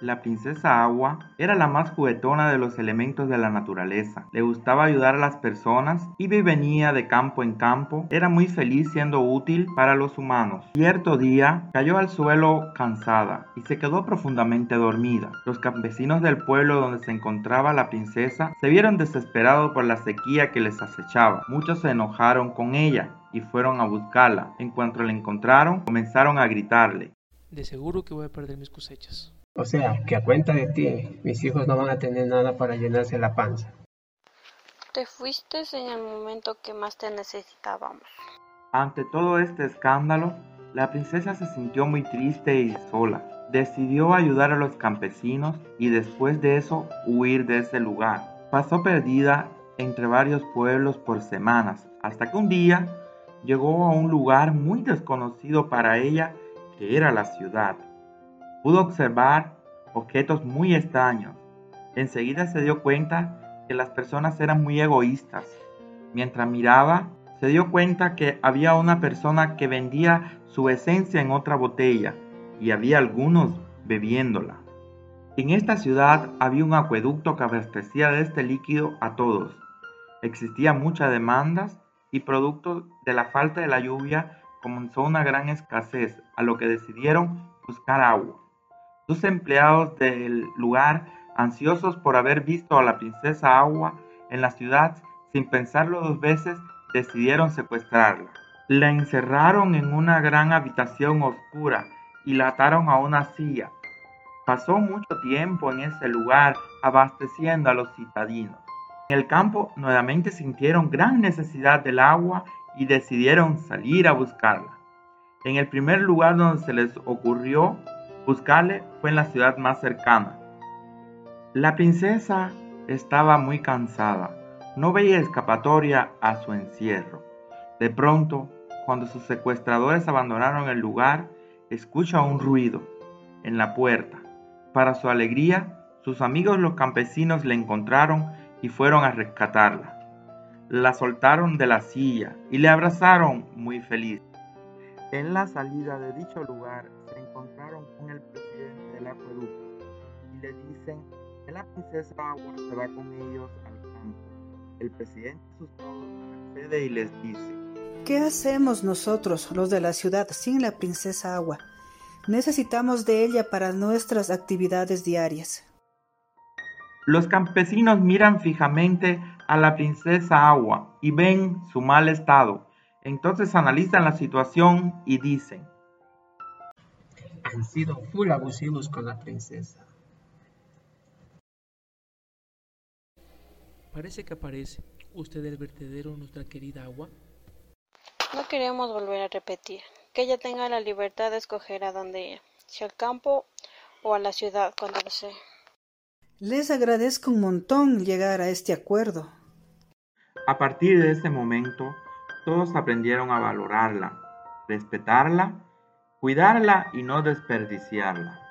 La princesa Agua era la más juguetona de los elementos de la naturaleza. Le gustaba ayudar a las personas, iba y venía de campo en campo, era muy feliz siendo útil para los humanos. Cierto día cayó al suelo cansada y se quedó profundamente dormida. Los campesinos del pueblo donde se encontraba la princesa se vieron desesperados por la sequía que les acechaba. Muchos se enojaron con ella y fueron a buscarla. En cuanto la encontraron, comenzaron a gritarle. De seguro que voy a perder mis cosechas. O sea, que a cuenta de ti, mis hijos no van a tener nada para llenarse la panza. Te fuiste en el momento que más te necesitábamos. Ante todo este escándalo, la princesa se sintió muy triste y sola. Decidió ayudar a los campesinos y después de eso huir de ese lugar. Pasó perdida entre varios pueblos por semanas, hasta que un día llegó a un lugar muy desconocido para ella, que era la ciudad pudo observar objetos muy extraños. Enseguida se dio cuenta que las personas eran muy egoístas. Mientras miraba, se dio cuenta que había una persona que vendía su esencia en otra botella y había algunos bebiéndola. En esta ciudad había un acueducto que abastecía de este líquido a todos. Existían muchas demandas y producto de la falta de la lluvia comenzó una gran escasez, a lo que decidieron buscar agua. Dos empleados del lugar, ansiosos por haber visto a la princesa Agua en la ciudad, sin pensarlo dos veces, decidieron secuestrarla. La encerraron en una gran habitación oscura y la ataron a una silla. Pasó mucho tiempo en ese lugar abasteciendo a los citadinos. En el campo nuevamente sintieron gran necesidad del agua y decidieron salir a buscarla. En el primer lugar donde se les ocurrió Buscarle fue en la ciudad más cercana. La princesa estaba muy cansada, no veía escapatoria a su encierro. De pronto, cuando sus secuestradores abandonaron el lugar, escucha un ruido en la puerta. Para su alegría, sus amigos los campesinos le encontraron y fueron a rescatarla. La soltaron de la silla y le abrazaron muy feliz. En la salida de dicho lugar se encontraron con el presidente del acueducto y le dicen que la princesa Agua se va con ellos al campo. El presidente asustado accede y les dice, ¿qué hacemos nosotros, los de la ciudad, sin la princesa Agua? Necesitamos de ella para nuestras actividades diarias. Los campesinos miran fijamente a la princesa Agua y ven su mal estado entonces analizan la situación y dicen, han sido full abusivos con la princesa. Parece que aparece usted el vertedero nuestra querida agua. No queremos volver a repetir. Que ella tenga la libertad de escoger a dónde ir, si al campo o a la ciudad cuando desee. Les agradezco un montón llegar a este acuerdo. A partir de ese momento, todos aprendieron a valorarla, respetarla, cuidarla y no desperdiciarla.